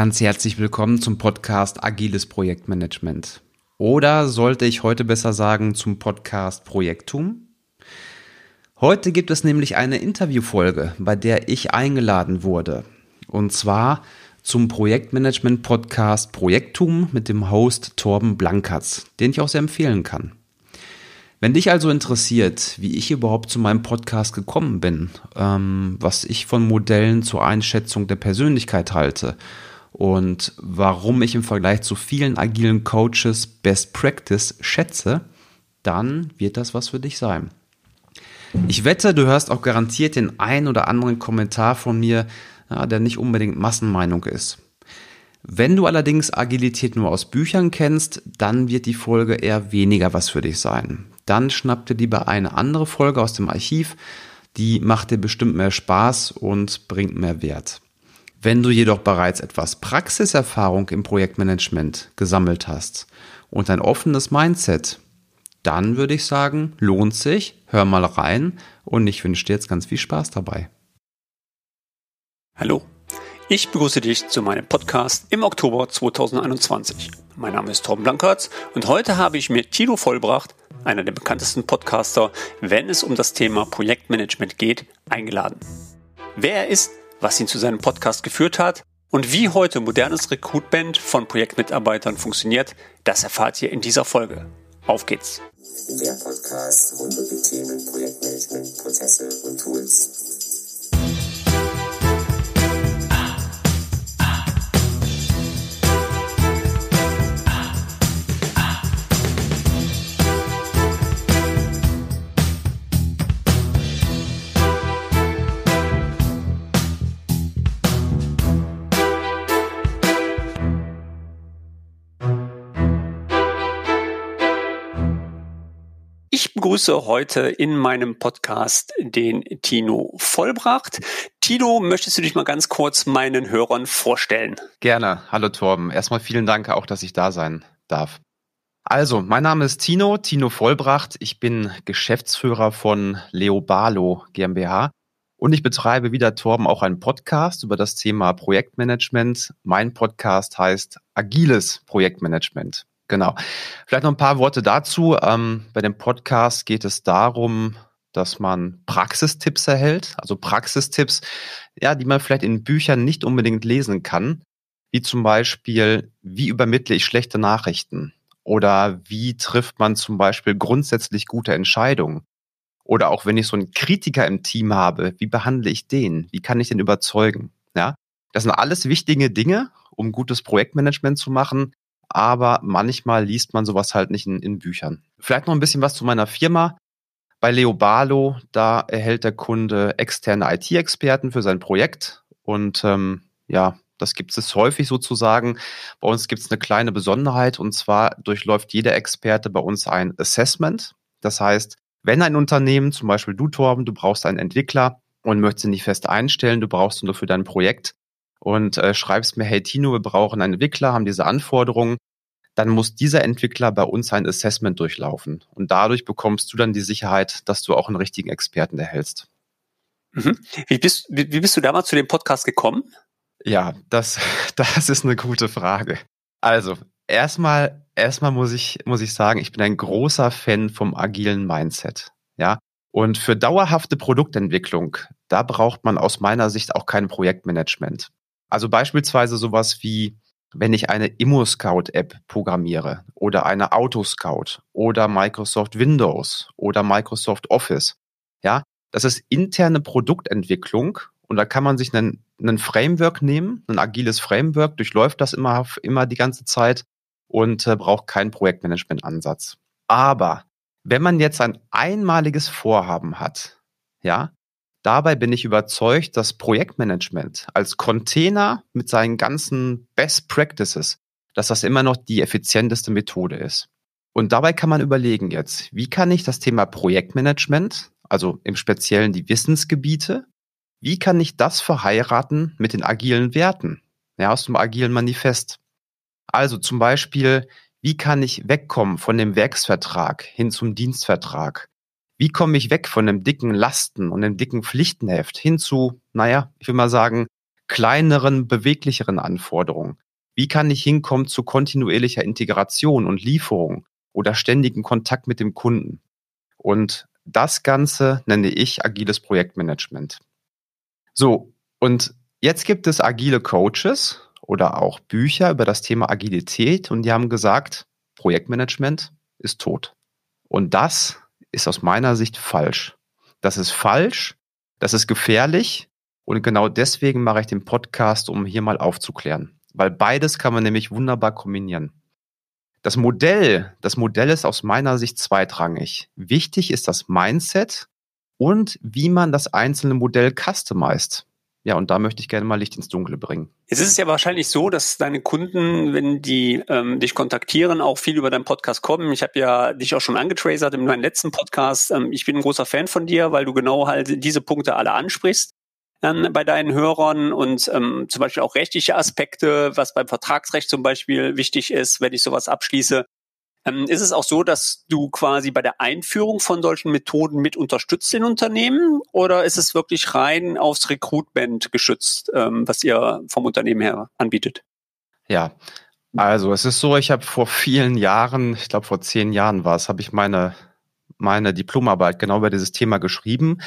Ganz herzlich willkommen zum Podcast Agiles Projektmanagement. Oder sollte ich heute besser sagen zum Podcast Projektum? Heute gibt es nämlich eine Interviewfolge, bei der ich eingeladen wurde. Und zwar zum Projektmanagement Podcast Projektum mit dem Host Torben Blankatz, den ich auch sehr empfehlen kann. Wenn dich also interessiert, wie ich überhaupt zu meinem Podcast gekommen bin, ähm, was ich von Modellen zur Einschätzung der Persönlichkeit halte und warum ich im Vergleich zu vielen agilen Coaches Best Practice schätze, dann wird das was für dich sein. Ich wette, du hörst auch garantiert den ein oder anderen Kommentar von mir, der nicht unbedingt Massenmeinung ist. Wenn du allerdings Agilität nur aus Büchern kennst, dann wird die Folge eher weniger was für dich sein. Dann schnapp dir lieber eine andere Folge aus dem Archiv, die macht dir bestimmt mehr Spaß und bringt mehr Wert. Wenn du jedoch bereits etwas Praxiserfahrung im Projektmanagement gesammelt hast und ein offenes Mindset, dann würde ich sagen, lohnt sich, hör mal rein und ich wünsche dir jetzt ganz viel Spaß dabei. Hallo, ich begrüße dich zu meinem Podcast im Oktober 2021. Mein Name ist Torben Blankertz und heute habe ich mir Tino Vollbracht, einer der bekanntesten Podcaster, wenn es um das Thema Projektmanagement geht, eingeladen. Wer er ist, was ihn zu seinem Podcast geführt hat und wie heute modernes Recruitment von Projektmitarbeitern funktioniert, das erfahrt ihr in dieser Folge. Auf geht's! Der Podcast rund um die Themen Projektmanagement, Prozesse und Tools Ich begrüße heute in meinem Podcast den Tino Vollbracht. Tino, möchtest du dich mal ganz kurz meinen Hörern vorstellen? Gerne. Hallo Torben. Erstmal vielen Dank auch, dass ich da sein darf. Also, mein Name ist Tino, Tino Vollbracht. Ich bin Geschäftsführer von Leobalo GmbH und ich betreibe wieder Torben auch einen Podcast über das Thema Projektmanagement. Mein Podcast heißt Agiles Projektmanagement. Genau. Vielleicht noch ein paar Worte dazu. Ähm, bei dem Podcast geht es darum, dass man Praxistipps erhält, also Praxistipps, ja, die man vielleicht in Büchern nicht unbedingt lesen kann, wie zum Beispiel, wie übermittle ich schlechte Nachrichten? Oder wie trifft man zum Beispiel grundsätzlich gute Entscheidungen? Oder auch wenn ich so einen Kritiker im Team habe, wie behandle ich den, wie kann ich den überzeugen, ja, das sind alles wichtige Dinge, um gutes Projektmanagement zu machen, aber manchmal liest man sowas halt nicht in, in Büchern. Vielleicht noch ein bisschen was zu meiner Firma. Bei Leobalo, da erhält der Kunde externe IT-Experten für sein Projekt und ähm, ja, das gibt es häufig sozusagen. Bei uns gibt es eine kleine Besonderheit und zwar durchläuft jeder Experte bei uns ein Assessment. Das heißt, wenn ein Unternehmen, zum Beispiel du Torben, du brauchst einen Entwickler und möchtest ihn nicht fest einstellen, du brauchst ihn nur für dein Projekt, und äh, schreibst mir, hey Tino, wir brauchen einen Entwickler, haben diese Anforderungen, dann muss dieser Entwickler bei uns ein Assessment durchlaufen. Und dadurch bekommst du dann die Sicherheit, dass du auch einen richtigen Experten erhältst. Mhm. Wie, bist, wie, wie bist du damals zu dem Podcast gekommen? Ja, das, das ist eine gute Frage. Also, erstmal, erstmal muss ich, muss ich sagen, ich bin ein großer Fan vom agilen Mindset. Ja. Und für dauerhafte Produktentwicklung, da braucht man aus meiner Sicht auch kein Projektmanagement. Also beispielsweise sowas wie, wenn ich eine ImmoScout-App programmiere oder eine AutoScout oder Microsoft Windows oder Microsoft Office. Ja, das ist interne Produktentwicklung und da kann man sich einen, einen Framework nehmen, ein agiles Framework, durchläuft das immer, immer die ganze Zeit und äh, braucht keinen Projektmanagement-Ansatz. Aber wenn man jetzt ein einmaliges Vorhaben hat, ja, Dabei bin ich überzeugt, dass Projektmanagement als Container mit seinen ganzen Best Practices, dass das immer noch die effizienteste Methode ist. Und dabei kann man überlegen jetzt, wie kann ich das Thema Projektmanagement, also im Speziellen die Wissensgebiete, wie kann ich das verheiraten mit den agilen Werten, ja, aus dem agilen Manifest? Also zum Beispiel, wie kann ich wegkommen von dem Werksvertrag hin zum Dienstvertrag? Wie komme ich weg von einem dicken Lasten und einem dicken Pflichtenheft hin zu, naja, ich will mal sagen, kleineren, beweglicheren Anforderungen? Wie kann ich hinkommen zu kontinuierlicher Integration und Lieferung oder ständigen Kontakt mit dem Kunden? Und das Ganze nenne ich agiles Projektmanagement. So, und jetzt gibt es agile Coaches oder auch Bücher über das Thema Agilität und die haben gesagt, Projektmanagement ist tot. Und das ist aus meiner Sicht falsch. Das ist falsch, das ist gefährlich und genau deswegen mache ich den Podcast, um hier mal aufzuklären. Weil beides kann man nämlich wunderbar kombinieren. Das Modell, das Modell ist aus meiner Sicht zweitrangig. Wichtig ist das Mindset und wie man das einzelne Modell customized. Ja, und da möchte ich gerne mal Licht ins Dunkle bringen. Jetzt ist es ja wahrscheinlich so, dass deine Kunden, wenn die ähm, dich kontaktieren, auch viel über deinen Podcast kommen. Ich habe ja dich auch schon angetracert in meinem letzten Podcast. Ähm, ich bin ein großer Fan von dir, weil du genau halt diese Punkte alle ansprichst ähm, bei deinen Hörern und ähm, zum Beispiel auch rechtliche Aspekte, was beim Vertragsrecht zum Beispiel wichtig ist, wenn ich sowas abschließe. Ähm, ist es auch so, dass du quasi bei der Einführung von solchen Methoden mit unterstützt in Unternehmen oder ist es wirklich rein aufs Recruitment geschützt, ähm, was ihr vom Unternehmen her anbietet? Ja, also es ist so, ich habe vor vielen Jahren, ich glaube vor zehn Jahren war es, habe ich meine meine Diplomarbeit genau über dieses Thema geschrieben.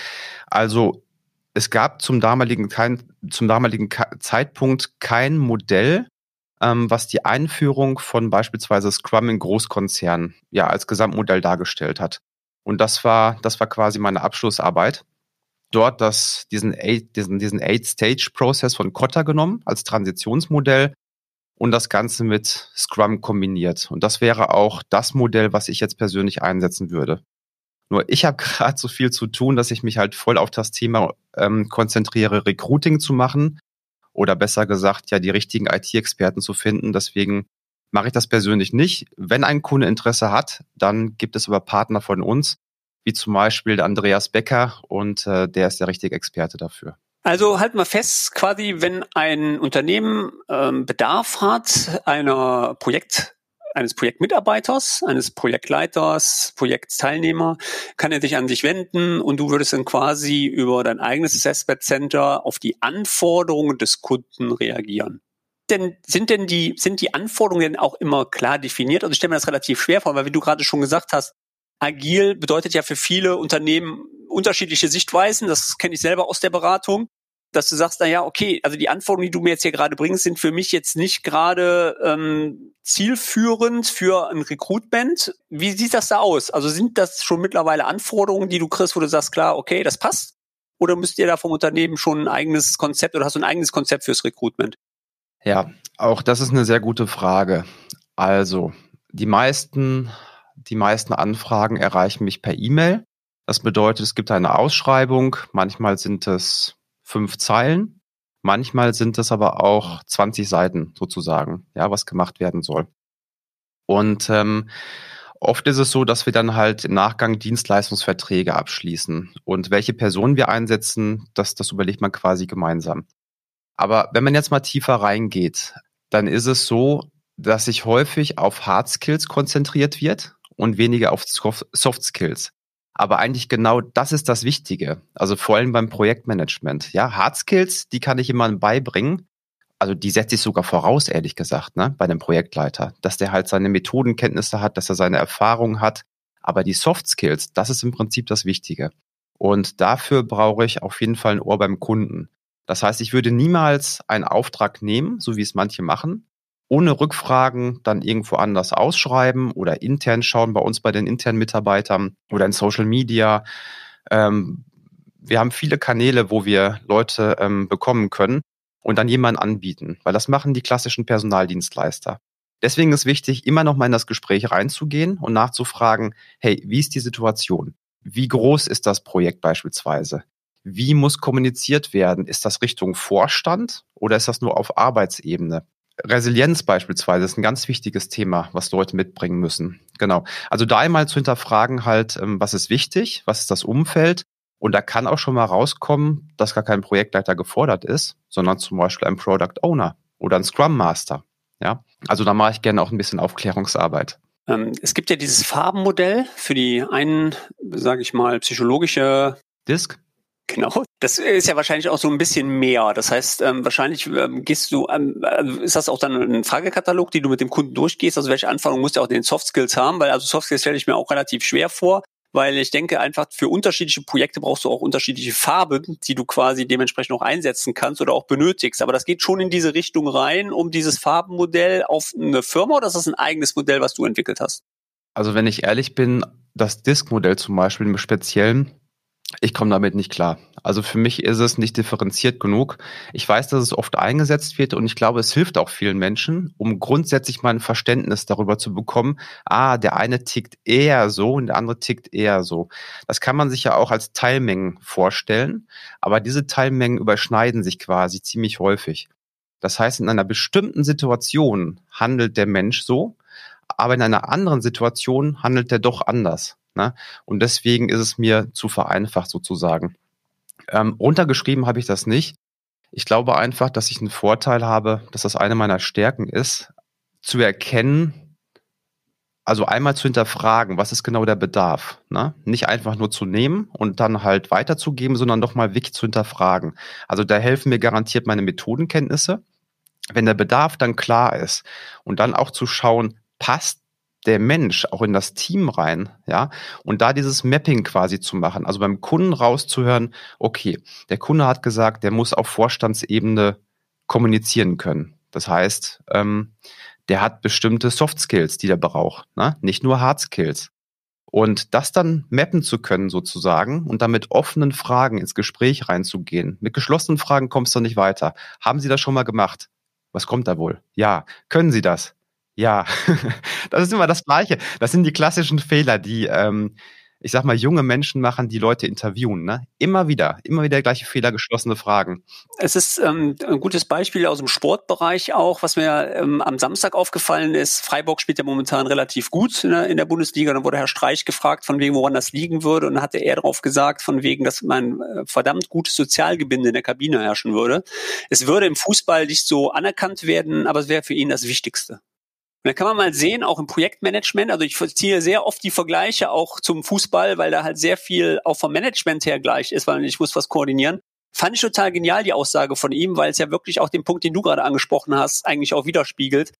Also es gab zum damaligen, kein, zum damaligen Zeitpunkt kein Modell, ähm, was die Einführung von beispielsweise Scrum in Großkonzernen ja als Gesamtmodell dargestellt hat. Und das war, das war quasi meine Abschlussarbeit. Dort das, diesen Eight, diesen, diesen Eight-Stage-Prozess von Kotta genommen als Transitionsmodell und das Ganze mit Scrum kombiniert. Und das wäre auch das Modell, was ich jetzt persönlich einsetzen würde. Nur ich habe gerade so viel zu tun, dass ich mich halt voll auf das Thema ähm, konzentriere, Recruiting zu machen oder besser gesagt, ja, die richtigen IT-Experten zu finden. Deswegen mache ich das persönlich nicht. Wenn ein Kunde Interesse hat, dann gibt es aber Partner von uns, wie zum Beispiel der Andreas Becker und äh, der ist der richtige Experte dafür. Also halten wir fest, quasi, wenn ein Unternehmen ähm, Bedarf hat einer Projekt eines Projektmitarbeiters, eines Projektleiters, Projektteilnehmer, kann er sich an dich wenden und du würdest dann quasi über dein eigenes Assessment Center auf die Anforderungen des Kunden reagieren. Denn sind denn die, sind die Anforderungen denn auch immer klar definiert? Also ich stelle mir das relativ schwer vor, weil wie du gerade schon gesagt hast, agil bedeutet ja für viele Unternehmen unterschiedliche Sichtweisen. Das kenne ich selber aus der Beratung dass du sagst, na ja, okay, also die Anforderungen, die du mir jetzt hier gerade bringst, sind für mich jetzt nicht gerade ähm, zielführend für ein Recruitment. Wie sieht das da aus? Also sind das schon mittlerweile Anforderungen, die du kriegst, wo du sagst, klar, okay, das passt? Oder müsst ihr da vom Unternehmen schon ein eigenes Konzept oder hast du ein eigenes Konzept fürs Recruitment? Ja, auch das ist eine sehr gute Frage. Also, die meisten, die meisten Anfragen erreichen mich per E-Mail. Das bedeutet, es gibt eine Ausschreibung. Manchmal sind es fünf Zeilen. Manchmal sind es aber auch 20 Seiten sozusagen, ja, was gemacht werden soll. Und ähm, oft ist es so, dass wir dann halt im Nachgang Dienstleistungsverträge abschließen. Und welche Personen wir einsetzen, das, das überlegt man quasi gemeinsam. Aber wenn man jetzt mal tiefer reingeht, dann ist es so, dass sich häufig auf Hard Skills konzentriert wird und weniger auf Soft Skills. Aber eigentlich genau das ist das Wichtige. Also vor allem beim Projektmanagement. Ja, Hard Skills, die kann ich jemandem beibringen. Also die setze ich sogar voraus, ehrlich gesagt, ne, bei einem Projektleiter, dass der halt seine Methodenkenntnisse hat, dass er seine Erfahrungen hat. Aber die Soft Skills, das ist im Prinzip das Wichtige. Und dafür brauche ich auf jeden Fall ein Ohr beim Kunden. Das heißt, ich würde niemals einen Auftrag nehmen, so wie es manche machen, ohne Rückfragen dann irgendwo anders ausschreiben oder intern schauen bei uns bei den internen Mitarbeitern oder in Social Media. Ähm, wir haben viele Kanäle, wo wir Leute ähm, bekommen können und dann jemanden anbieten, weil das machen die klassischen Personaldienstleister. Deswegen ist wichtig, immer noch mal in das Gespräch reinzugehen und nachzufragen, hey, wie ist die Situation? Wie groß ist das Projekt beispielsweise? Wie muss kommuniziert werden? Ist das Richtung Vorstand oder ist das nur auf Arbeitsebene? Resilienz beispielsweise ist ein ganz wichtiges Thema, was Leute mitbringen müssen. Genau. Also da einmal zu hinterfragen halt, ähm, was ist wichtig, was ist das Umfeld und da kann auch schon mal rauskommen, dass gar kein Projektleiter gefordert ist, sondern zum Beispiel ein Product Owner oder ein Scrum Master. Ja, also da mache ich gerne auch ein bisschen Aufklärungsarbeit. Ähm, es gibt ja dieses Farbenmodell für die einen, sage ich mal, psychologische Disk. Genau. Das ist ja wahrscheinlich auch so ein bisschen mehr. Das heißt, ähm, wahrscheinlich ähm, gehst du, ähm, also ist das auch dann ein Fragekatalog, die du mit dem Kunden durchgehst? Also welche Anforderungen musst du auch den Soft Skills haben? Weil also Soft Skills stelle ich mir auch relativ schwer vor, weil ich denke einfach für unterschiedliche Projekte brauchst du auch unterschiedliche Farben, die du quasi dementsprechend auch einsetzen kannst oder auch benötigst. Aber das geht schon in diese Richtung rein, um dieses Farbenmodell auf eine Firma oder ist das ein eigenes Modell, was du entwickelt hast? Also wenn ich ehrlich bin, das Disk-Modell zum Beispiel im Speziellen, ich komme damit nicht klar. Also für mich ist es nicht differenziert genug. Ich weiß, dass es oft eingesetzt wird und ich glaube, es hilft auch vielen Menschen, um grundsätzlich mal ein Verständnis darüber zu bekommen, ah, der eine tickt eher so und der andere tickt eher so. Das kann man sich ja auch als Teilmengen vorstellen, aber diese Teilmengen überschneiden sich quasi ziemlich häufig. Das heißt, in einer bestimmten Situation handelt der Mensch so, aber in einer anderen Situation handelt er doch anders. Ne? Und deswegen ist es mir zu vereinfacht sozusagen. Ähm, runtergeschrieben habe ich das nicht. Ich glaube einfach, dass ich einen Vorteil habe, dass das eine meiner Stärken ist, zu erkennen, also einmal zu hinterfragen, was ist genau der Bedarf. Ne? Nicht einfach nur zu nehmen und dann halt weiterzugeben, sondern doch mal wirklich zu hinterfragen. Also da helfen mir garantiert meine Methodenkenntnisse. Wenn der Bedarf dann klar ist und dann auch zu schauen, passt der Mensch auch in das Team rein, ja, und da dieses Mapping quasi zu machen, also beim Kunden rauszuhören, okay, der Kunde hat gesagt, der muss auf Vorstandsebene kommunizieren können. Das heißt, ähm, der hat bestimmte Soft Skills, die der braucht, ne? nicht nur Hard Skills. Und das dann mappen zu können sozusagen und dann mit offenen Fragen ins Gespräch reinzugehen. Mit geschlossenen Fragen kommst du nicht weiter. Haben Sie das schon mal gemacht? Was kommt da wohl? Ja. Können Sie das? Ja, das ist immer das Gleiche. Das sind die klassischen Fehler, die, ähm, ich sag mal, junge Menschen machen, die Leute interviewen. Ne? Immer wieder, immer wieder gleiche Fehler, geschlossene Fragen. Es ist ähm, ein gutes Beispiel aus dem Sportbereich auch, was mir ähm, am Samstag aufgefallen ist. Freiburg spielt ja momentan relativ gut in der, in der Bundesliga. Dann wurde Herr Streich gefragt, von wegen, woran das liegen würde. Und dann hatte er darauf gesagt, von wegen, dass mein äh, verdammt gutes Sozialgebinde in der Kabine herrschen würde. Es würde im Fußball nicht so anerkannt werden, aber es wäre für ihn das Wichtigste. Und da kann man mal sehen, auch im Projektmanagement, also ich ziehe sehr oft die Vergleiche auch zum Fußball, weil da halt sehr viel auch vom Management her gleich ist, weil ich muss was koordinieren. Fand ich total genial, die Aussage von ihm, weil es ja wirklich auch den Punkt, den du gerade angesprochen hast, eigentlich auch widerspiegelt.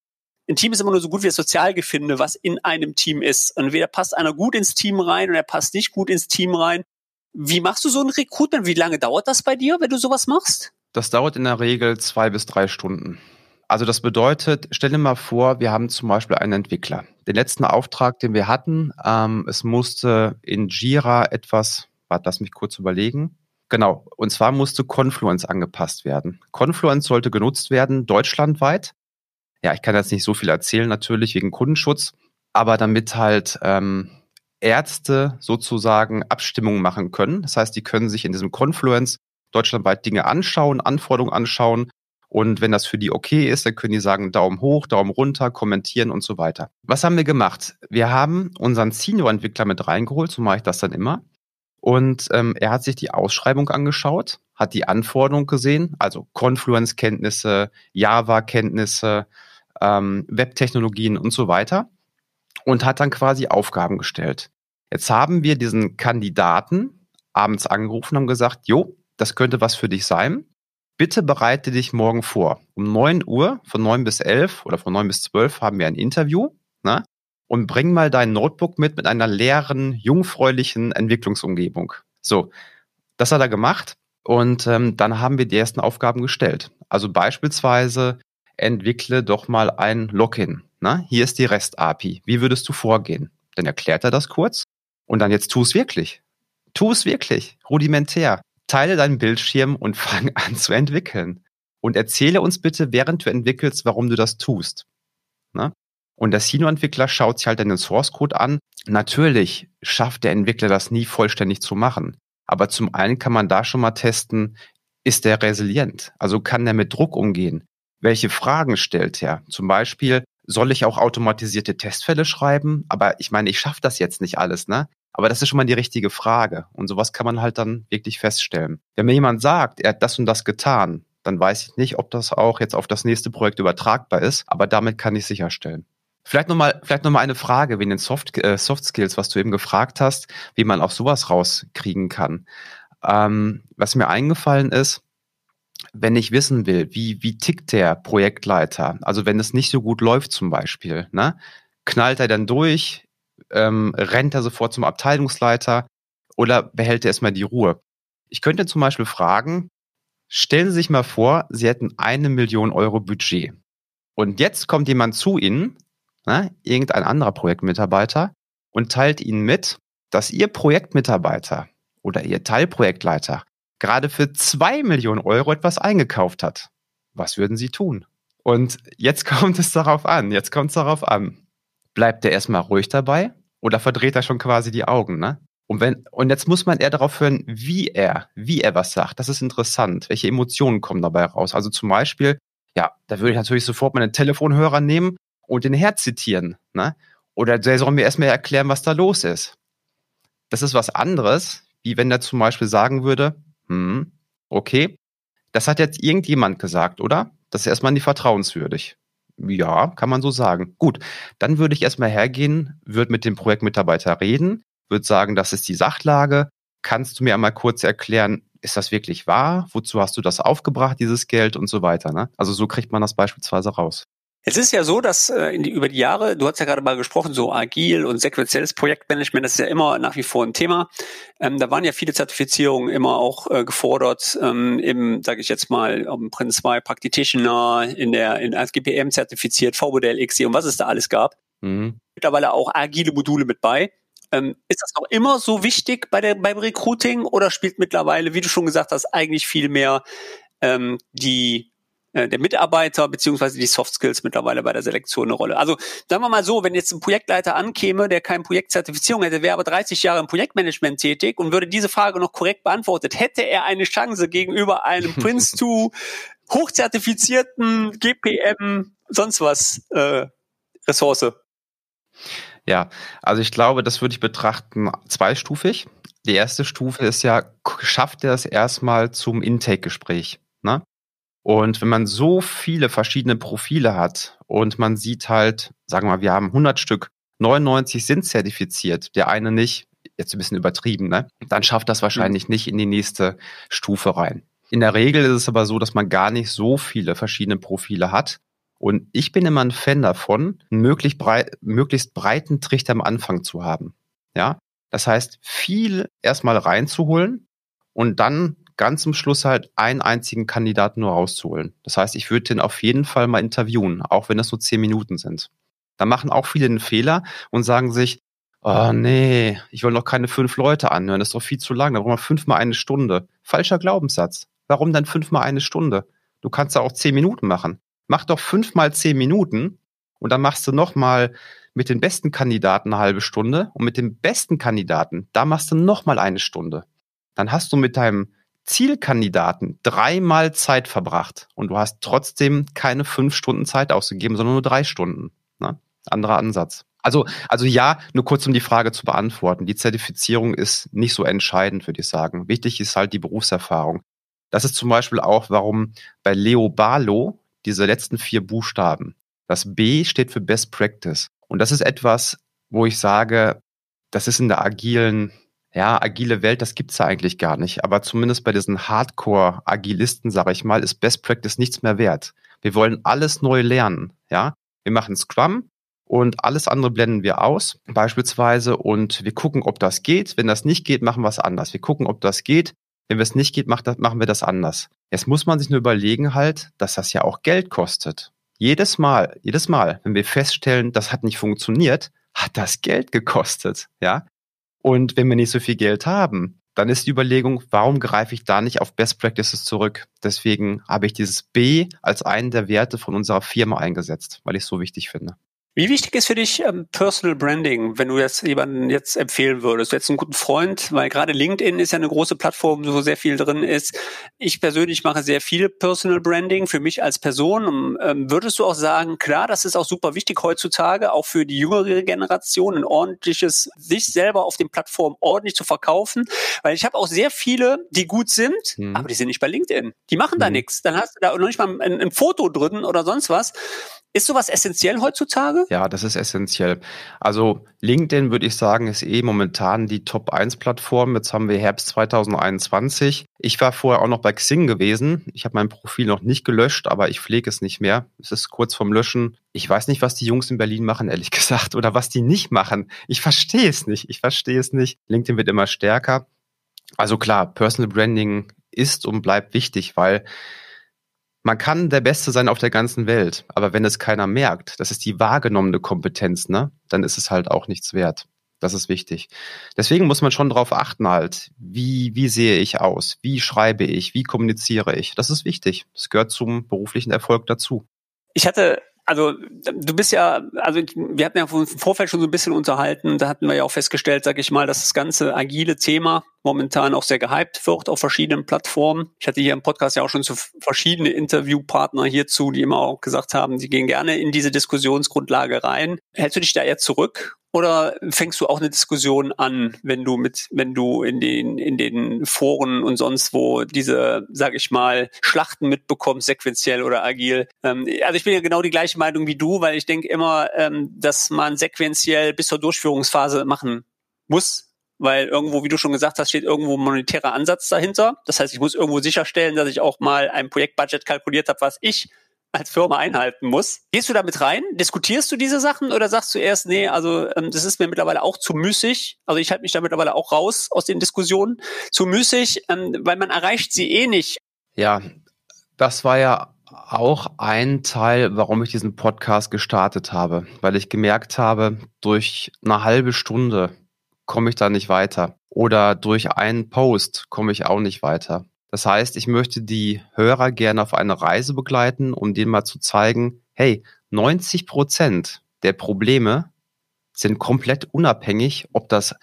Ein Team ist immer nur so gut wie das Sozialgefinde, was in einem Team ist. Entweder passt einer gut ins Team rein oder er passt nicht gut ins Team rein. Wie machst du so ein Recruitment? Wie lange dauert das bei dir, wenn du sowas machst? Das dauert in der Regel zwei bis drei Stunden. Also das bedeutet, stell dir mal vor, wir haben zum Beispiel einen Entwickler. Den letzten Auftrag, den wir hatten, ähm, es musste in Jira etwas, warte, lass mich kurz überlegen. Genau, und zwar musste Confluence angepasst werden. Confluence sollte genutzt werden, deutschlandweit. Ja, ich kann jetzt nicht so viel erzählen, natürlich wegen Kundenschutz, aber damit halt ähm, Ärzte sozusagen Abstimmungen machen können. Das heißt, die können sich in diesem Confluence deutschlandweit Dinge anschauen, Anforderungen anschauen und wenn das für die okay ist, dann können die sagen Daumen hoch, Daumen runter, kommentieren und so weiter. Was haben wir gemacht? Wir haben unseren Senior-Entwickler mit reingeholt, so mache ich das dann immer. Und ähm, er hat sich die Ausschreibung angeschaut, hat die Anforderung gesehen, also Confluence-Kenntnisse, Java-Kenntnisse, ähm, Web-Technologien und so weiter und hat dann quasi Aufgaben gestellt. Jetzt haben wir diesen Kandidaten abends angerufen und gesagt, jo, das könnte was für dich sein bitte bereite dich morgen vor. Um 9 Uhr, von 9 bis 11 oder von 9 bis 12 haben wir ein Interview. Ne? Und bring mal dein Notebook mit mit einer leeren, jungfräulichen Entwicklungsumgebung. So, das hat er gemacht. Und ähm, dann haben wir die ersten Aufgaben gestellt. Also beispielsweise entwickle doch mal ein Login. Ne? Hier ist die REST-API. Wie würdest du vorgehen? Dann erklärt er das kurz. Und dann jetzt tu es wirklich. Tu es wirklich. Rudimentär teile deinen Bildschirm und fang an zu entwickeln. Und erzähle uns bitte, während du entwickelst, warum du das tust. Ne? Und der Senior-Entwickler schaut sich halt den Source-Code an. Natürlich schafft der Entwickler das nie vollständig zu machen. Aber zum einen kann man da schon mal testen, ist der resilient? Also kann der mit Druck umgehen? Welche Fragen stellt er? Zum Beispiel, soll ich auch automatisierte Testfälle schreiben? Aber ich meine, ich schaffe das jetzt nicht alles, ne? Aber das ist schon mal die richtige Frage. Und sowas kann man halt dann wirklich feststellen. Wenn mir jemand sagt, er hat das und das getan, dann weiß ich nicht, ob das auch jetzt auf das nächste Projekt übertragbar ist, aber damit kann ich sicherstellen. Vielleicht nochmal, vielleicht nochmal eine Frage wegen den Soft, äh, Soft Skills, was du eben gefragt hast, wie man auch sowas rauskriegen kann. Ähm, was mir eingefallen ist, wenn ich wissen will, wie, wie tickt der Projektleiter, also wenn es nicht so gut läuft zum Beispiel, ne, knallt er dann durch, ähm, rennt er sofort zum Abteilungsleiter oder behält er erstmal die Ruhe? Ich könnte zum Beispiel fragen, stellen Sie sich mal vor, Sie hätten eine Million Euro Budget. Und jetzt kommt jemand zu Ihnen, ne, irgendein anderer Projektmitarbeiter, und teilt Ihnen mit, dass Ihr Projektmitarbeiter oder Ihr Teilprojektleiter gerade für zwei Millionen Euro etwas eingekauft hat. Was würden Sie tun? Und jetzt kommt es darauf an, jetzt kommt es darauf an. Bleibt er erstmal ruhig dabei oder verdreht er schon quasi die Augen, ne? Und wenn, und jetzt muss man eher darauf hören, wie er, wie er was sagt. Das ist interessant. Welche Emotionen kommen dabei raus? Also zum Beispiel, ja, da würde ich natürlich sofort meinen Telefonhörer nehmen und den Herz zitieren, ne? Oder der soll mir erstmal erklären, was da los ist. Das ist was anderes, wie wenn er zum Beispiel sagen würde, hm, okay. Das hat jetzt irgendjemand gesagt, oder? Das ist erstmal nicht vertrauenswürdig. Ja, kann man so sagen. Gut, dann würde ich erstmal hergehen, würde mit dem Projektmitarbeiter reden, würde sagen, das ist die Sachlage. Kannst du mir einmal kurz erklären, ist das wirklich wahr? Wozu hast du das aufgebracht, dieses Geld und so weiter? Ne? Also so kriegt man das beispielsweise raus. Es ist ja so, dass äh, die, über die Jahre, du hast ja gerade mal gesprochen, so agil und sequenzielles Projektmanagement, das ist ja immer nach wie vor ein Thema. Ähm, da waren ja viele Zertifizierungen immer auch äh, gefordert, ähm, im, sage ich jetzt mal, im Prinz 2 Practitioner, in der in als GPM zertifiziert, V-Modell XC und was es da alles gab. Mhm. Mittlerweile auch agile Module mit bei. Ähm, ist das noch immer so wichtig bei der, beim Recruiting oder spielt mittlerweile, wie du schon gesagt hast, eigentlich viel mehr ähm, die äh, der Mitarbeiter beziehungsweise die Soft Skills mittlerweile bei der Selektion eine Rolle. Also sagen wir mal so, wenn jetzt ein Projektleiter ankäme, der keine Projektzertifizierung hätte, wäre aber 30 Jahre im Projektmanagement tätig und würde diese Frage noch korrekt beantwortet, hätte er eine Chance gegenüber einem Prince 2 hochzertifizierten GPM sonst was äh, Ressource. Ja, also ich glaube, das würde ich betrachten zweistufig. Die erste Stufe ist ja, schafft er es erstmal zum Intake-Gespräch? Ne? Und wenn man so viele verschiedene Profile hat und man sieht halt, sagen wir mal, wir haben 100 Stück, 99 sind zertifiziert, der eine nicht, jetzt ein bisschen übertrieben, ne? dann schafft das wahrscheinlich nicht in die nächste Stufe rein. In der Regel ist es aber so, dass man gar nicht so viele verschiedene Profile hat. Und ich bin immer ein Fan davon, einen möglichst, breit, möglichst breiten Trichter am Anfang zu haben. Ja, das heißt, viel erstmal reinzuholen und dann ganz zum Schluss halt einen einzigen Kandidaten nur rauszuholen. Das heißt, ich würde den auf jeden Fall mal interviewen, auch wenn das nur zehn Minuten sind. Da machen auch viele einen Fehler und sagen sich, oh nee, ich will noch keine fünf Leute anhören, das ist doch viel zu lang, da brauchen wir fünfmal eine Stunde. Falscher Glaubenssatz. Warum dann fünfmal eine Stunde? Du kannst ja auch zehn Minuten machen. Mach doch fünfmal zehn Minuten und dann machst du nochmal mit den besten Kandidaten eine halbe Stunde und mit dem besten Kandidaten, da machst du nochmal eine Stunde. Dann hast du mit deinem Zielkandidaten dreimal Zeit verbracht und du hast trotzdem keine fünf Stunden Zeit ausgegeben, sondern nur drei Stunden. Ne? Anderer Ansatz. Also, also ja, nur kurz um die Frage zu beantworten. Die Zertifizierung ist nicht so entscheidend, würde ich sagen. Wichtig ist halt die Berufserfahrung. Das ist zum Beispiel auch, warum bei Leo Barlow diese letzten vier Buchstaben, das B steht für Best Practice. Und das ist etwas, wo ich sage, das ist in der agilen ja, agile Welt, das gibt's ja eigentlich gar nicht. Aber zumindest bei diesen Hardcore-Agilisten, sage ich mal, ist Best Practice nichts mehr wert. Wir wollen alles neu lernen. Ja, wir machen Scrum und alles andere blenden wir aus, beispielsweise, und wir gucken, ob das geht. Wenn das nicht geht, machen wir es anders. Wir gucken, ob das geht. Wenn es nicht geht, machen wir das anders. Jetzt muss man sich nur überlegen halt, dass das ja auch Geld kostet. Jedes Mal, jedes Mal, wenn wir feststellen, das hat nicht funktioniert, hat das Geld gekostet. Ja, und wenn wir nicht so viel Geld haben, dann ist die Überlegung, warum greife ich da nicht auf Best Practices zurück? Deswegen habe ich dieses B als einen der Werte von unserer Firma eingesetzt, weil ich es so wichtig finde. Wie wichtig ist für dich ähm, Personal Branding, wenn du jetzt jemanden jetzt empfehlen würdest? Du jetzt einen guten Freund, weil gerade LinkedIn ist ja eine große Plattform, wo sehr viel drin ist. Ich persönlich mache sehr viel Personal Branding für mich als Person. Ähm, würdest du auch sagen, klar, das ist auch super wichtig heutzutage, auch für die jüngere Generation, ein ordentliches, sich selber auf den Plattformen ordentlich zu verkaufen? Weil ich habe auch sehr viele, die gut sind, mhm. aber die sind nicht bei LinkedIn. Die machen mhm. da nichts. Dann hast du da noch nicht mal ein, ein Foto drin oder sonst was. Ist sowas essentiell heutzutage? Ja, das ist essentiell. Also LinkedIn würde ich sagen, ist eh momentan die Top 1 Plattform. Jetzt haben wir Herbst 2021. Ich war vorher auch noch bei Xing gewesen. Ich habe mein Profil noch nicht gelöscht, aber ich pflege es nicht mehr. Es ist kurz vorm Löschen. Ich weiß nicht, was die Jungs in Berlin machen, ehrlich gesagt, oder was die nicht machen. Ich verstehe es nicht. Ich verstehe es nicht. LinkedIn wird immer stärker. Also klar, Personal Branding ist und bleibt wichtig, weil man kann der Beste sein auf der ganzen Welt, aber wenn es keiner merkt, das ist die wahrgenommene Kompetenz, ne, dann ist es halt auch nichts wert. Das ist wichtig. Deswegen muss man schon darauf achten halt, wie, wie sehe ich aus? Wie schreibe ich? Wie kommuniziere ich? Das ist wichtig. Das gehört zum beruflichen Erfolg dazu. Ich hatte also du bist ja, also wir hatten ja im Vorfeld schon so ein bisschen unterhalten, da hatten wir ja auch festgestellt, sag ich mal, dass das ganze agile Thema momentan auch sehr gehypt wird auf verschiedenen Plattformen. Ich hatte hier im Podcast ja auch schon so verschiedene Interviewpartner hierzu, die immer auch gesagt haben, sie gehen gerne in diese Diskussionsgrundlage rein. Hältst du dich da eher zurück oder fängst du auch eine Diskussion an, wenn du mit, wenn du in den, in den Foren und sonst wo diese, sag ich mal, Schlachten mitbekommst, sequenziell oder agil? Ähm, also ich bin ja genau die gleiche Meinung wie du, weil ich denke immer, ähm, dass man sequenziell bis zur Durchführungsphase machen muss, weil irgendwo, wie du schon gesagt hast, steht irgendwo ein monetärer Ansatz dahinter. Das heißt, ich muss irgendwo sicherstellen, dass ich auch mal ein Projektbudget kalkuliert habe, was ich als Firma einhalten muss. Gehst du damit rein? Diskutierst du diese Sachen oder sagst du erst, nee, also ähm, das ist mir mittlerweile auch zu müßig. Also ich halte mich da mittlerweile auch raus aus den Diskussionen. Zu müßig, ähm, weil man erreicht sie eh nicht. Ja, das war ja auch ein Teil, warum ich diesen Podcast gestartet habe, weil ich gemerkt habe, durch eine halbe Stunde komme ich da nicht weiter oder durch einen Post komme ich auch nicht weiter. Das heißt, ich möchte die Hörer gerne auf eine Reise begleiten, um denen mal zu zeigen, hey, 90 Prozent der Probleme sind komplett unabhängig, ob das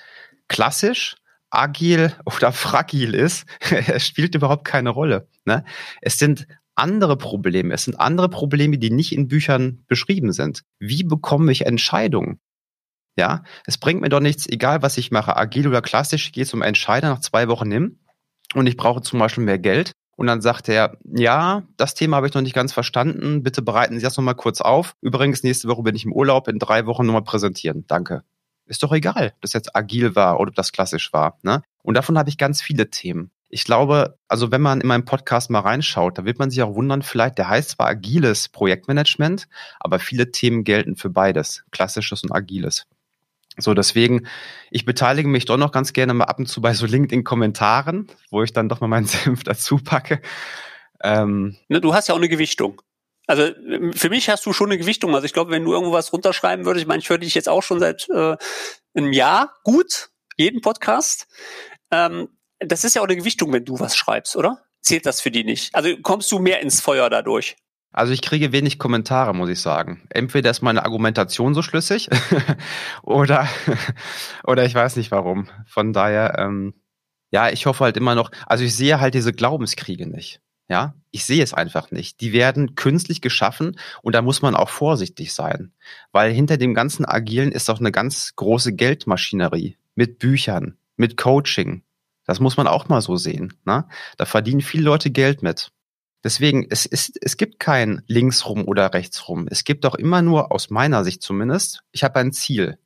klassisch, agil oder fragil ist. es spielt überhaupt keine Rolle. Ne? Es sind andere Probleme. Es sind andere Probleme, die nicht in Büchern beschrieben sind. Wie bekomme ich Entscheidungen? Ja, es bringt mir doch nichts, egal was ich mache, agil oder klassisch, geht es um Entscheider nach zwei Wochen hin und ich brauche zum Beispiel mehr Geld. Und dann sagt er, ja, das Thema habe ich noch nicht ganz verstanden. Bitte bereiten Sie das nochmal kurz auf. Übrigens, nächste Woche bin ich im Urlaub, in drei Wochen nochmal präsentieren. Danke. Ist doch egal, ob das jetzt agil war oder ob das klassisch war. Ne? Und davon habe ich ganz viele Themen. Ich glaube, also wenn man in meinem Podcast mal reinschaut, da wird man sich auch wundern, vielleicht, der heißt zwar agiles Projektmanagement, aber viele Themen gelten für beides, klassisches und agiles. So, deswegen, ich beteilige mich doch noch ganz gerne mal ab und zu bei so LinkedIn-Kommentaren, wo ich dann doch mal meinen Senf dazu packe. Ähm, ne, du hast ja auch eine Gewichtung. Also für mich hast du schon eine Gewichtung. Also ich glaube, wenn du irgendwo was runterschreiben würdest, ich meine, ich höre dich jetzt auch schon seit äh, einem Jahr gut, jeden Podcast. Ähm, das ist ja auch eine Gewichtung, wenn du was schreibst, oder? Zählt das für die nicht? Also kommst du mehr ins Feuer dadurch? Also ich kriege wenig Kommentare, muss ich sagen. Entweder ist meine Argumentation so schlüssig oder, oder ich weiß nicht warum. Von daher, ähm, ja, ich hoffe halt immer noch, also ich sehe halt diese Glaubenskriege nicht. Ja, ich sehe es einfach nicht. Die werden künstlich geschaffen und da muss man auch vorsichtig sein, weil hinter dem ganzen Agilen ist auch eine ganz große Geldmaschinerie mit Büchern, mit Coaching. Das muss man auch mal so sehen. Ne? Da verdienen viele Leute Geld mit. Deswegen, es, ist, es gibt kein linksrum oder rechtsrum. Es gibt auch immer nur, aus meiner Sicht zumindest, ich habe ein Ziel.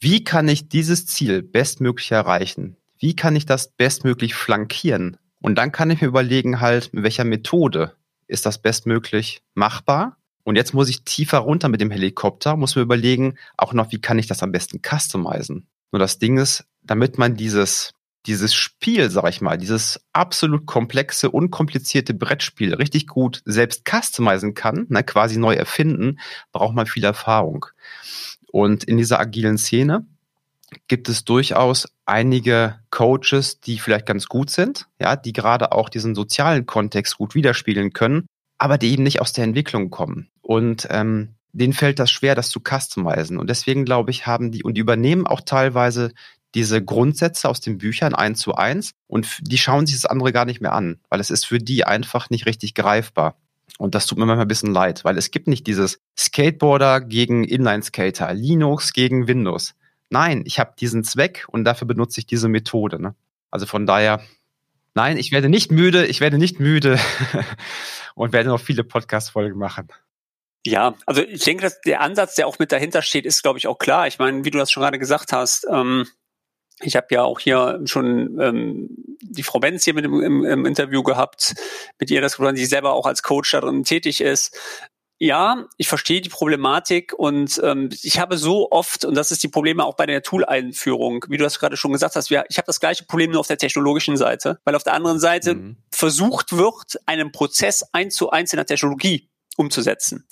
Wie kann ich dieses Ziel bestmöglich erreichen? Wie kann ich das bestmöglich flankieren? Und dann kann ich mir überlegen, halt, mit welcher Methode ist das bestmöglich machbar? Und jetzt muss ich tiefer runter mit dem Helikopter, muss mir überlegen, auch noch, wie kann ich das am besten customizen? Nur das Ding ist, damit man dieses dieses Spiel, sag ich mal, dieses absolut komplexe, unkomplizierte Brettspiel richtig gut selbst customizen kann, ne, quasi neu erfinden, braucht man viel Erfahrung. Und in dieser agilen Szene gibt es durchaus einige Coaches, die vielleicht ganz gut sind, ja, die gerade auch diesen sozialen Kontext gut widerspiegeln können, aber die eben nicht aus der Entwicklung kommen. Und ähm, denen fällt das schwer, das zu customizen. Und deswegen glaube ich, haben die und die übernehmen auch teilweise diese Grundsätze aus den Büchern eins zu eins und die schauen sich das andere gar nicht mehr an, weil es ist für die einfach nicht richtig greifbar. Und das tut mir manchmal ein bisschen leid, weil es gibt nicht dieses Skateboarder gegen Inline-Skater, Linux gegen Windows. Nein, ich habe diesen Zweck und dafür benutze ich diese Methode. Ne? Also von daher, nein, ich werde nicht müde, ich werde nicht müde und werde noch viele Podcast-Folgen machen. Ja, also ich denke, dass der Ansatz, der auch mit dahinter steht, ist, glaube ich, auch klar. Ich meine, wie du das schon gerade gesagt hast, ähm, ich habe ja auch hier schon ähm, die Frau Benz hier mit im, im, im Interview gehabt, mit ihr, dass sie selber auch als Coach darin tätig ist. Ja, ich verstehe die Problematik und ähm, ich habe so oft, und das ist die Probleme auch bei der Tool-Einführung, wie du das gerade schon gesagt hast, wir, ich habe das gleiche Problem nur auf der technologischen Seite, weil auf der anderen Seite mhm. versucht wird, einen Prozess eins zu eins in der Technologie umzusetzen.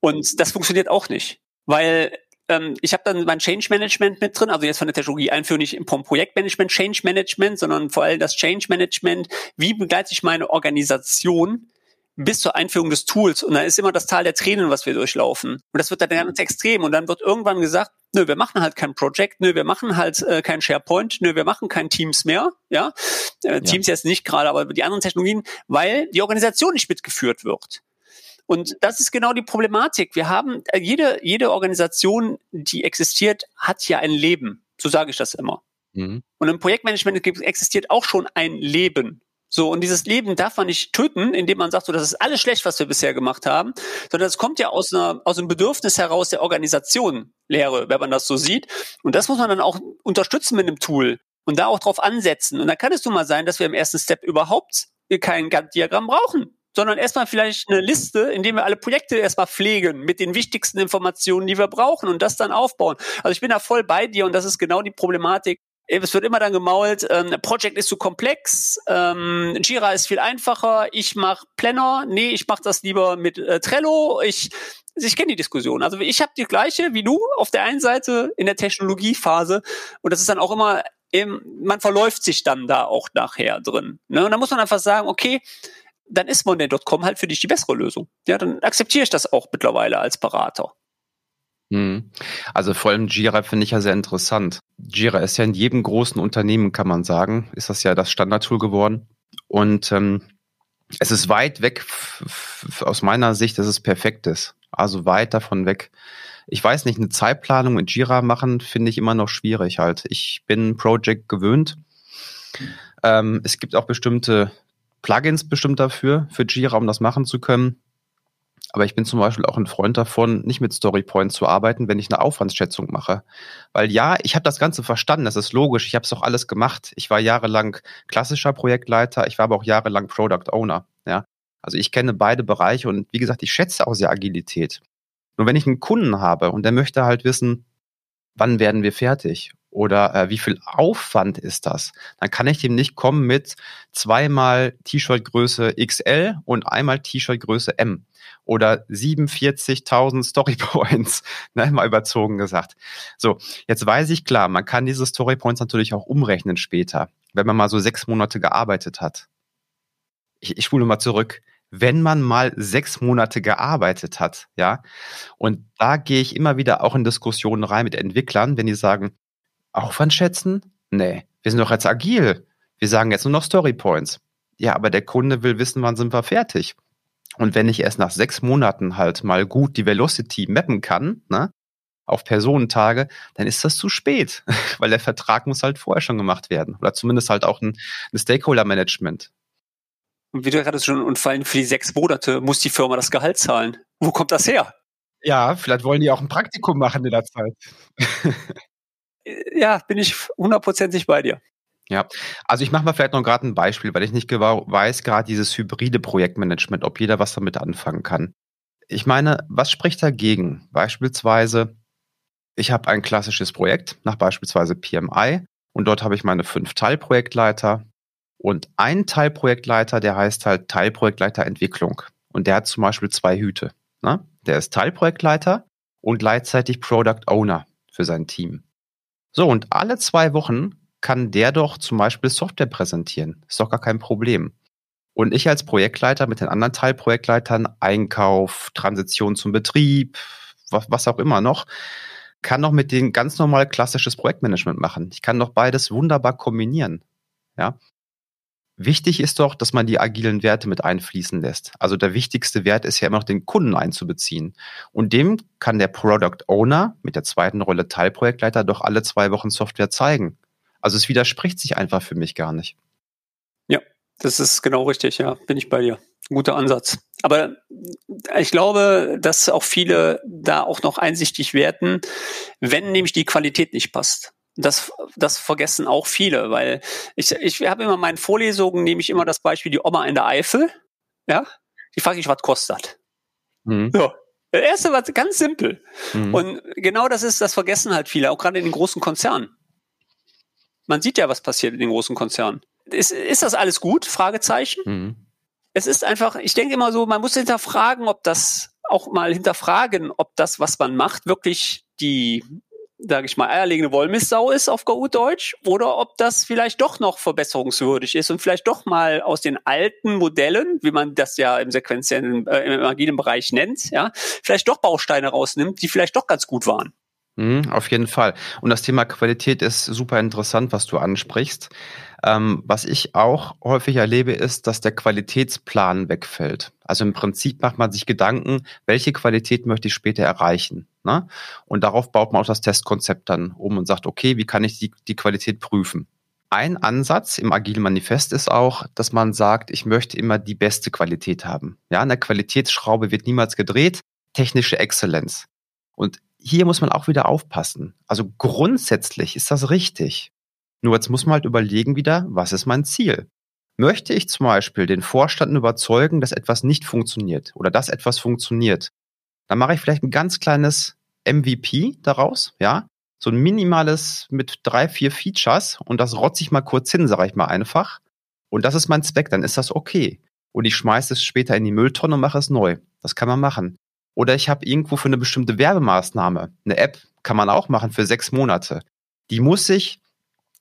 Und das funktioniert auch nicht, weil ähm, ich habe dann mein Change Management mit drin, also jetzt von der Technologie einführen, nicht vom Projektmanagement, Change Management, sondern vor allem das Change Management. Wie begleite ich meine Organisation bis zur Einführung des Tools. Und da ist immer das Tal der Tränen, was wir durchlaufen. Und das wird dann ganz extrem. Und dann wird irgendwann gesagt, nö, wir machen halt kein Project, nö, wir machen halt äh, kein SharePoint, nö, wir machen kein Teams mehr, ja. Äh, ja. Teams jetzt nicht gerade, aber die anderen Technologien, weil die Organisation nicht mitgeführt wird. Und das ist genau die Problematik. Wir haben, äh, jede, jede Organisation, die existiert, hat ja ein Leben. So sage ich das immer. Mhm. Und im Projektmanagement existiert auch schon ein Leben. So, und dieses Leben darf man nicht töten, indem man sagt, so, das ist alles schlecht, was wir bisher gemacht haben, sondern es kommt ja aus, einer, aus einem Bedürfnis heraus der Organisation, Lehre, wenn man das so sieht. Und das muss man dann auch unterstützen mit einem Tool und da auch drauf ansetzen. Und dann kann es nun mal sein, dass wir im ersten Step überhaupt kein Gantt-Diagramm brauchen, sondern erstmal vielleicht eine Liste, in dem wir alle Projekte erstmal pflegen mit den wichtigsten Informationen, die wir brauchen und das dann aufbauen. Also ich bin da voll bei dir und das ist genau die Problematik, es wird immer dann gemault, ähm, Project ist zu komplex, ähm, Jira ist viel einfacher, ich mache Planner, nee, ich mache das lieber mit äh, Trello, ich ich kenne die Diskussion. Also ich habe die gleiche wie du auf der einen Seite in der Technologiephase und das ist dann auch immer, im, man verläuft sich dann da auch nachher drin. Ne? Und dann muss man einfach sagen, okay, dann ist Monday.com halt für dich die bessere Lösung. Ja, dann akzeptiere ich das auch mittlerweile als Berater. Hm. Also vor allem Jira finde ich ja sehr interessant. Jira ist ja in jedem großen Unternehmen, kann man sagen, ist das ja das Standardtool geworden. Und ähm, es ist weit weg, aus meiner Sicht, dass es perfekt ist. Also weit davon weg. Ich weiß nicht, eine Zeitplanung in Jira machen, finde ich immer noch schwierig halt. Ich bin Project gewöhnt. Ähm, es gibt auch bestimmte Plugins bestimmt dafür, für Jira, um das machen zu können. Aber ich bin zum Beispiel auch ein Freund davon, nicht mit Storypoints zu arbeiten, wenn ich eine Aufwandsschätzung mache. Weil ja, ich habe das Ganze verstanden, das ist logisch, ich habe es doch alles gemacht. Ich war jahrelang klassischer Projektleiter, ich war aber auch jahrelang Product Owner. Ja? Also ich kenne beide Bereiche und wie gesagt, ich schätze auch sehr Agilität. Nur wenn ich einen Kunden habe und der möchte halt wissen, wann werden wir fertig? Oder äh, wie viel Aufwand ist das? Dann kann ich dem nicht kommen mit zweimal T-Shirt-Größe XL und einmal T-Shirt-Größe M oder 47.000 Storypoints, ne, mal überzogen gesagt. So, jetzt weiß ich klar, man kann diese Storypoints natürlich auch umrechnen später, wenn man mal so sechs Monate gearbeitet hat. Ich, ich spule mal zurück. Wenn man mal sechs Monate gearbeitet hat, ja, und da gehe ich immer wieder auch in Diskussionen rein mit Entwicklern, wenn die sagen, Aufwand schätzen? Nee, wir sind doch jetzt agil. Wir sagen jetzt nur noch Storypoints. Ja, aber der Kunde will wissen, wann sind wir fertig. Und wenn ich erst nach sechs Monaten halt mal gut die Velocity mappen kann, ne, auf Personentage, dann ist das zu spät, weil der Vertrag muss halt vorher schon gemacht werden. Oder zumindest halt auch ein, ein Stakeholder-Management. Und wie du gerade schon, und vor allem für die sechs Monate muss die Firma das Gehalt zahlen. Wo kommt das her? Ja, vielleicht wollen die auch ein Praktikum machen in der Zeit. ja, bin ich hundertprozentig bei dir. Ja, also ich mache mal vielleicht noch gerade ein Beispiel, weil ich nicht weiß, gerade dieses hybride Projektmanagement, ob jeder was damit anfangen kann. Ich meine, was spricht dagegen? Beispielsweise, ich habe ein klassisches Projekt nach beispielsweise PMI und dort habe ich meine fünf Teilprojektleiter und ein Teilprojektleiter, der heißt halt Teilprojektleiter Entwicklung und der hat zum Beispiel zwei Hüte. Ne? Der ist Teilprojektleiter und gleichzeitig Product Owner für sein Team. So, und alle zwei Wochen kann der doch zum Beispiel Software präsentieren. Ist doch gar kein Problem. Und ich als Projektleiter mit den anderen Teilprojektleitern, Einkauf, Transition zum Betrieb, was, was auch immer noch, kann noch mit denen ganz normal klassisches Projektmanagement machen. Ich kann doch beides wunderbar kombinieren. Ja. Wichtig ist doch, dass man die agilen Werte mit einfließen lässt. Also der wichtigste Wert ist ja immer noch den Kunden einzubeziehen. Und dem kann der Product Owner mit der zweiten Rolle Teilprojektleiter doch alle zwei Wochen Software zeigen. Also es widerspricht sich einfach für mich gar nicht. Ja, das ist genau richtig, ja, bin ich bei dir. guter Ansatz. Aber ich glaube, dass auch viele da auch noch einsichtig werden, wenn nämlich die Qualität nicht passt. Das, das vergessen auch viele, weil ich, ich habe immer in meinen Vorlesungen, nehme ich immer das Beispiel die Oma in der Eifel. Ja, die frage ich, was kostet. Mhm. So. Das erste war ganz simpel. Mhm. Und genau das ist, das vergessen halt viele, auch gerade in den großen Konzernen. Man sieht ja, was passiert in den großen Konzernen. Ist, ist das alles gut? Fragezeichen. Mhm. Es ist einfach, ich denke immer so, man muss hinterfragen, ob das auch mal hinterfragen, ob das, was man macht, wirklich die sage ich mal, eierlegende Wollmissau ist auf gut Deutsch oder ob das vielleicht doch noch verbesserungswürdig ist und vielleicht doch mal aus den alten Modellen, wie man das ja im sequenziellen, äh, im agilen Bereich nennt, ja, vielleicht doch Bausteine rausnimmt, die vielleicht doch ganz gut waren. Mhm, auf jeden Fall. Und das Thema Qualität ist super interessant, was du ansprichst. Ähm, was ich auch häufig erlebe, ist, dass der Qualitätsplan wegfällt. Also im Prinzip macht man sich Gedanken, welche Qualität möchte ich später erreichen. Ne? Und darauf baut man auch das Testkonzept dann um und sagt, okay, wie kann ich die, die Qualität prüfen? Ein Ansatz im Agilen Manifest ist auch, dass man sagt, ich möchte immer die beste Qualität haben. Ja, eine Qualitätsschraube wird niemals gedreht. Technische Exzellenz. Und hier muss man auch wieder aufpassen. Also grundsätzlich ist das richtig. Nur jetzt muss man halt überlegen wieder, was ist mein Ziel? Möchte ich zum Beispiel den Vorstand überzeugen, dass etwas nicht funktioniert oder dass etwas funktioniert, dann mache ich vielleicht ein ganz kleines MVP daraus, ja, so ein minimales mit drei, vier Features und das rotze ich mal kurz hin, sage ich mal einfach. Und das ist mein Zweck, dann ist das okay. Und ich schmeiße es später in die Mülltonne und mache es neu. Das kann man machen. Oder ich habe irgendwo für eine bestimmte Werbemaßnahme, eine App kann man auch machen für sechs Monate. Die muss ich,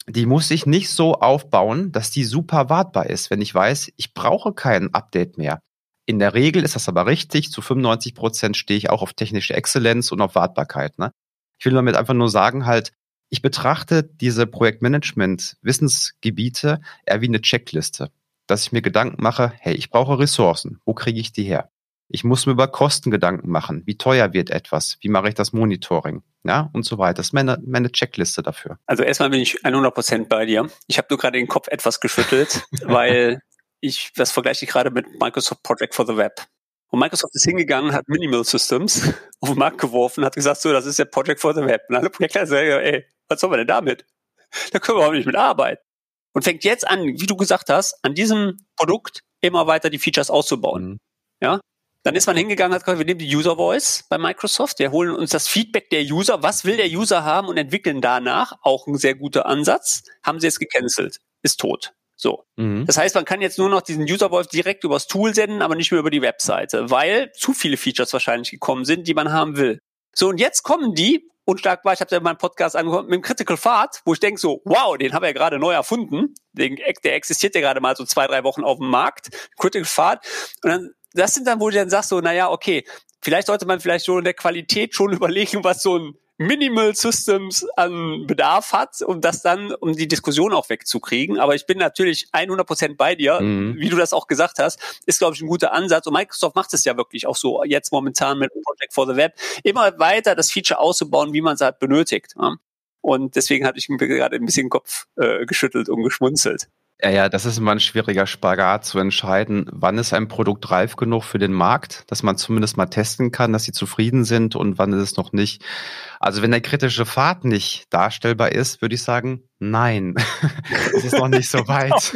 die muss ich nicht so aufbauen, dass die super wartbar ist, wenn ich weiß, ich brauche kein Update mehr. In der Regel ist das aber richtig. Zu 95 Prozent stehe ich auch auf technische Exzellenz und auf Wartbarkeit. Ne? Ich will damit einfach nur sagen, halt, ich betrachte diese Projektmanagement-Wissensgebiete eher wie eine Checkliste, dass ich mir Gedanken mache, hey, ich brauche Ressourcen. Wo kriege ich die her? Ich muss mir über Kosten Gedanken machen. Wie teuer wird etwas? Wie mache ich das Monitoring? Ja, und so weiter. Das ist meine, meine Checkliste dafür. Also erstmal bin ich 100 Prozent bei dir. Ich habe nur gerade den Kopf etwas geschüttelt, weil ich, das vergleiche ich gerade mit Microsoft Project for the Web. Und Microsoft ist hingegangen, hat Minimal Systems auf den Markt geworfen, hat gesagt, so, das ist der Project for the Web. Und alle Projektleiter sagen, ey, was sollen wir denn damit? Da können wir auch nicht mit arbeiten. Und fängt jetzt an, wie du gesagt hast, an diesem Produkt immer weiter die Features auszubauen. Mhm. Ja, dann ist man hingegangen, hat gesagt, wir nehmen die User Voice bei Microsoft, wir holen uns das Feedback der User, was will der User haben und entwickeln danach, auch ein sehr guter Ansatz, haben sie jetzt gecancelt, ist tot. So. Mhm. Das heißt, man kann jetzt nur noch diesen User Voice direkt übers Tool senden, aber nicht mehr über die Webseite, weil zu viele Features wahrscheinlich gekommen sind, die man haben will. So, und jetzt kommen die, unschlagbar, ich habe ja meinen Podcast angehört, mit dem Critical Fart, wo ich denke so, wow, den haben wir ja gerade neu erfunden. Den, der existiert ja gerade mal so zwei, drei Wochen auf dem Markt. Critical Fart. Und dann das sind dann, wo du dann sagst, so, naja, okay, vielleicht sollte man vielleicht schon in der Qualität schon überlegen, was so ein Minimal Systems an Bedarf hat, um das dann, um die Diskussion auch wegzukriegen. Aber ich bin natürlich 100 Prozent bei dir. Mhm. Wie du das auch gesagt hast, ist, glaube ich, ein guter Ansatz. Und Microsoft macht es ja wirklich auch so jetzt momentan mit Project for the Web, immer weiter das Feature auszubauen, wie man es halt benötigt. Und deswegen hatte ich mir gerade ein bisschen den Kopf äh, geschüttelt und geschmunzelt. Ja, ja, das ist immer ein schwieriger Spagat zu entscheiden, wann ist ein Produkt reif genug für den Markt, dass man zumindest mal testen kann, dass sie zufrieden sind und wann ist es noch nicht. Also wenn der kritische Pfad nicht darstellbar ist, würde ich sagen, nein, es ist noch nicht so weit.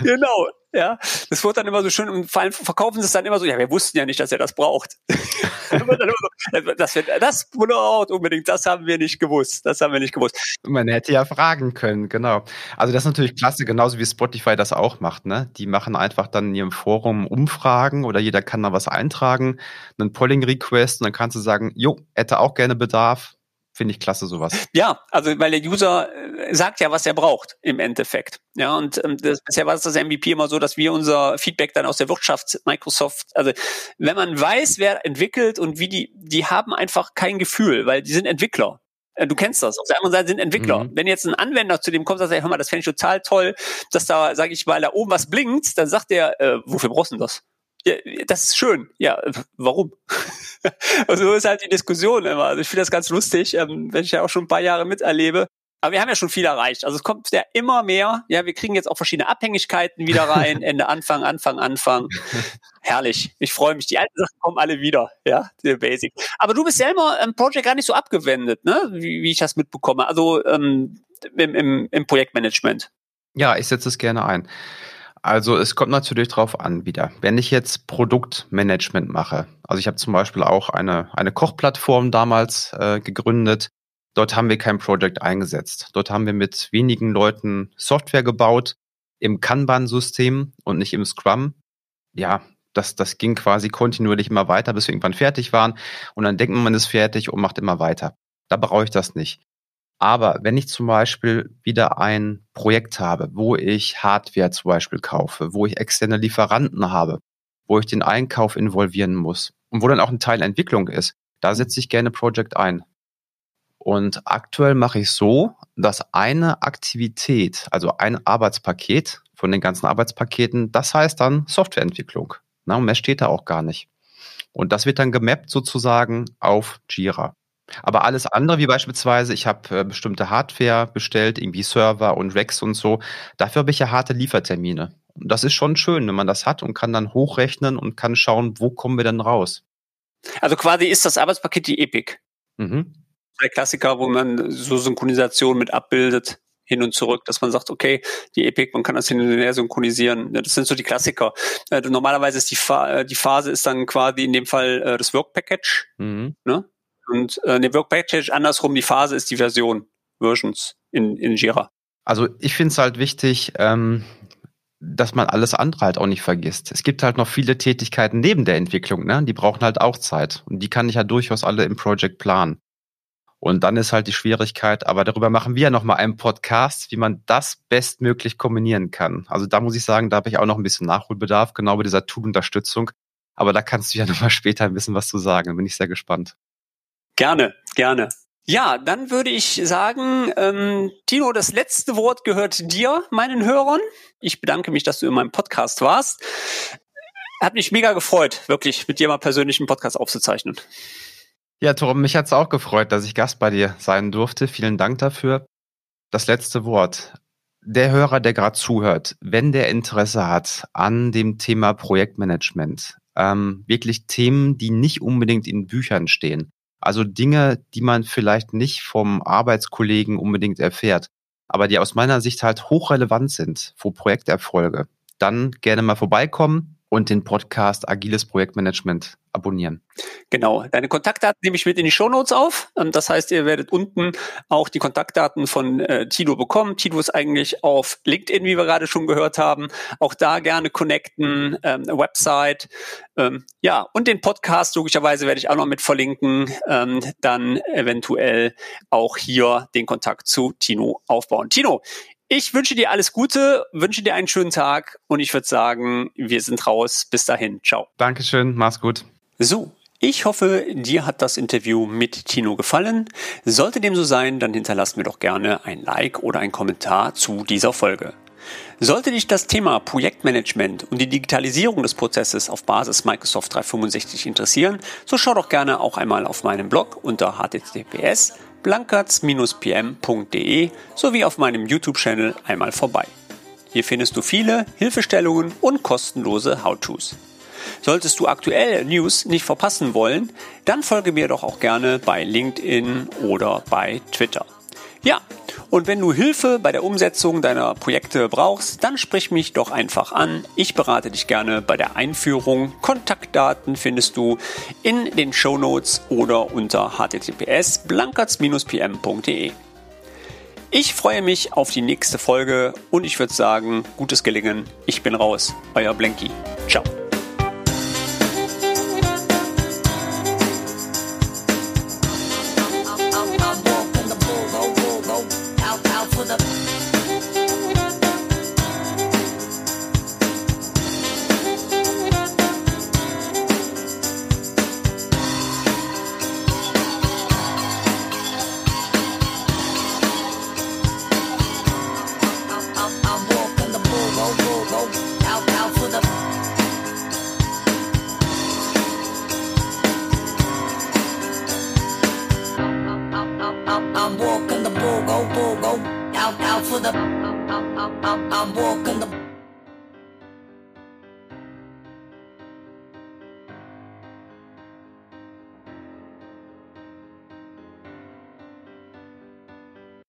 genau, ja. Das wird dann immer so schön und vor allem verkaufen sie es dann immer so, ja, wir wussten ja nicht, dass er das braucht. das wird das braucht unbedingt, das haben wir nicht gewusst. Das haben wir nicht gewusst. Man hätte ja fragen können, genau. Also das ist natürlich klasse, genauso wie Spotify das auch macht, ne? Die machen einfach dann in ihrem Forum Umfragen oder jeder kann da was eintragen, einen Polling-Request und dann kannst du sagen, jo, hätte auch gerne Bedarf, finde ich klasse sowas. Ja, also weil der User äh, sagt ja, was er braucht im Endeffekt. Ja, und ähm, das, bisher war es das MVP immer so, dass wir unser Feedback dann aus der Wirtschaft, Microsoft, also wenn man weiß, wer entwickelt und wie die, die haben einfach kein Gefühl, weil die sind Entwickler. Äh, du kennst das. Auf der anderen Seite sind Entwickler. Mhm. Wenn jetzt ein Anwender zu dem kommt und sagt, hör mal, das fände ich total toll, dass da, sage ich mal, da oben was blinkt, dann sagt der, äh, wofür brauchst du das? Ja, das ist schön. Ja, warum? also so ist halt die Diskussion immer. Also ich finde das ganz lustig, ähm, wenn ich ja auch schon ein paar Jahre miterlebe. Aber wir haben ja schon viel erreicht. Also es kommt ja immer mehr. Ja, wir kriegen jetzt auch verschiedene Abhängigkeiten wieder rein. Ende, Anfang, Anfang, Anfang. Herrlich. Ich freue mich. Die alten Sachen kommen alle wieder. Ja, der Basic. Aber du bist selber im Projekt gar nicht so abgewendet, ne? Wie, wie ich das mitbekomme. Also ähm, im, im, im Projektmanagement. Ja, ich setze es gerne ein. Also es kommt natürlich drauf an wieder. Wenn ich jetzt Produktmanagement mache, also ich habe zum Beispiel auch eine, eine Kochplattform damals äh, gegründet, Dort haben wir kein Project eingesetzt. Dort haben wir mit wenigen Leuten Software gebaut im Kanban-System und nicht im Scrum. Ja, das, das ging quasi kontinuierlich immer weiter, bis wir irgendwann fertig waren. Und dann denkt man, man ist fertig und macht immer weiter. Da brauche ich das nicht. Aber wenn ich zum Beispiel wieder ein Projekt habe, wo ich Hardware zum Beispiel kaufe, wo ich externe Lieferanten habe, wo ich den Einkauf involvieren muss und wo dann auch ein Teil Entwicklung ist, da setze ich gerne Project ein. Und aktuell mache ich so, dass eine Aktivität, also ein Arbeitspaket von den ganzen Arbeitspaketen, das heißt dann Softwareentwicklung. Na, und mehr steht da auch gar nicht. Und das wird dann gemappt sozusagen auf Jira. Aber alles andere, wie beispielsweise, ich habe äh, bestimmte Hardware bestellt, irgendwie Server und Racks und so, dafür habe ich ja harte Liefertermine. Und das ist schon schön, wenn man das hat und kann dann hochrechnen und kann schauen, wo kommen wir denn raus. Also quasi ist das Arbeitspaket die Epic. Mhm der Klassiker, wo man so Synchronisation mit abbildet, hin und zurück, dass man sagt, okay, die Epic, man kann das hin und her synchronisieren. Das sind so die Klassiker. Äh, normalerweise ist die, Fa äh, die Phase ist dann quasi in dem Fall äh, das Work Package. Mhm. Ne? Und äh, der Work Package andersrum, die Phase ist die Version, Versions in, in Jira. Also ich finde es halt wichtig, ähm, dass man alles andere halt auch nicht vergisst. Es gibt halt noch viele Tätigkeiten neben der Entwicklung, ne? Die brauchen halt auch Zeit. Und die kann ich ja durchaus alle im Project planen. Und dann ist halt die Schwierigkeit, aber darüber machen wir ja nochmal einen Podcast, wie man das bestmöglich kombinieren kann. Also da muss ich sagen, da habe ich auch noch ein bisschen Nachholbedarf, genau bei dieser Tool-Unterstützung. Aber da kannst du ja nochmal später ein bisschen was zu sagen. Da bin ich sehr gespannt. Gerne, gerne. Ja, dann würde ich sagen, ähm, Tino, das letzte Wort gehört dir, meinen Hörern. Ich bedanke mich, dass du in meinem Podcast warst. Hat mich mega gefreut, wirklich mit dir mal persönlich einen Podcast aufzuzeichnen. Ja, Torben, mich hat es auch gefreut, dass ich Gast bei dir sein durfte. Vielen Dank dafür. Das letzte Wort. Der Hörer, der gerade zuhört, wenn der Interesse hat an dem Thema Projektmanagement, ähm, wirklich Themen, die nicht unbedingt in Büchern stehen, also Dinge, die man vielleicht nicht vom Arbeitskollegen unbedingt erfährt, aber die aus meiner Sicht halt hochrelevant sind für Projekterfolge, dann gerne mal vorbeikommen und den Podcast Agiles Projektmanagement abonnieren. Genau. Deine Kontaktdaten nehme ich mit in die Shownotes auf. Ähm, das heißt, ihr werdet unten auch die Kontaktdaten von äh, Tilo bekommen. Tilo ist eigentlich auf LinkedIn, wie wir gerade schon gehört haben. Auch da gerne connecten, ähm, Website. Ähm, ja, und den Podcast logischerweise werde ich auch noch mit verlinken. Ähm, dann eventuell auch hier den Kontakt zu Tino aufbauen. Tino, ich wünsche dir alles Gute, wünsche dir einen schönen Tag und ich würde sagen, wir sind raus. Bis dahin. Ciao. Dankeschön. Mach's gut. So. Ich hoffe, dir hat das Interview mit Tino gefallen. Sollte dem so sein, dann hinterlass mir doch gerne ein Like oder ein Kommentar zu dieser Folge. Sollte dich das Thema Projektmanagement und die Digitalisierung des Prozesses auf Basis Microsoft 365 interessieren, so schau doch gerne auch einmal auf meinem Blog unter https blankertz-pm.de sowie auf meinem YouTube-Channel einmal vorbei. Hier findest du viele Hilfestellungen und kostenlose How-Tos. Solltest du aktuelle News nicht verpassen wollen, dann folge mir doch auch gerne bei LinkedIn oder bei Twitter. Ja, und wenn du Hilfe bei der Umsetzung deiner Projekte brauchst, dann sprich mich doch einfach an. Ich berate dich gerne bei der Einführung. Kontaktdaten findest du in den Show Notes oder unter https blankertz-pm.de. Ich freue mich auf die nächste Folge und ich würde sagen, gutes Gelingen. Ich bin raus. Euer Blanky. Ciao.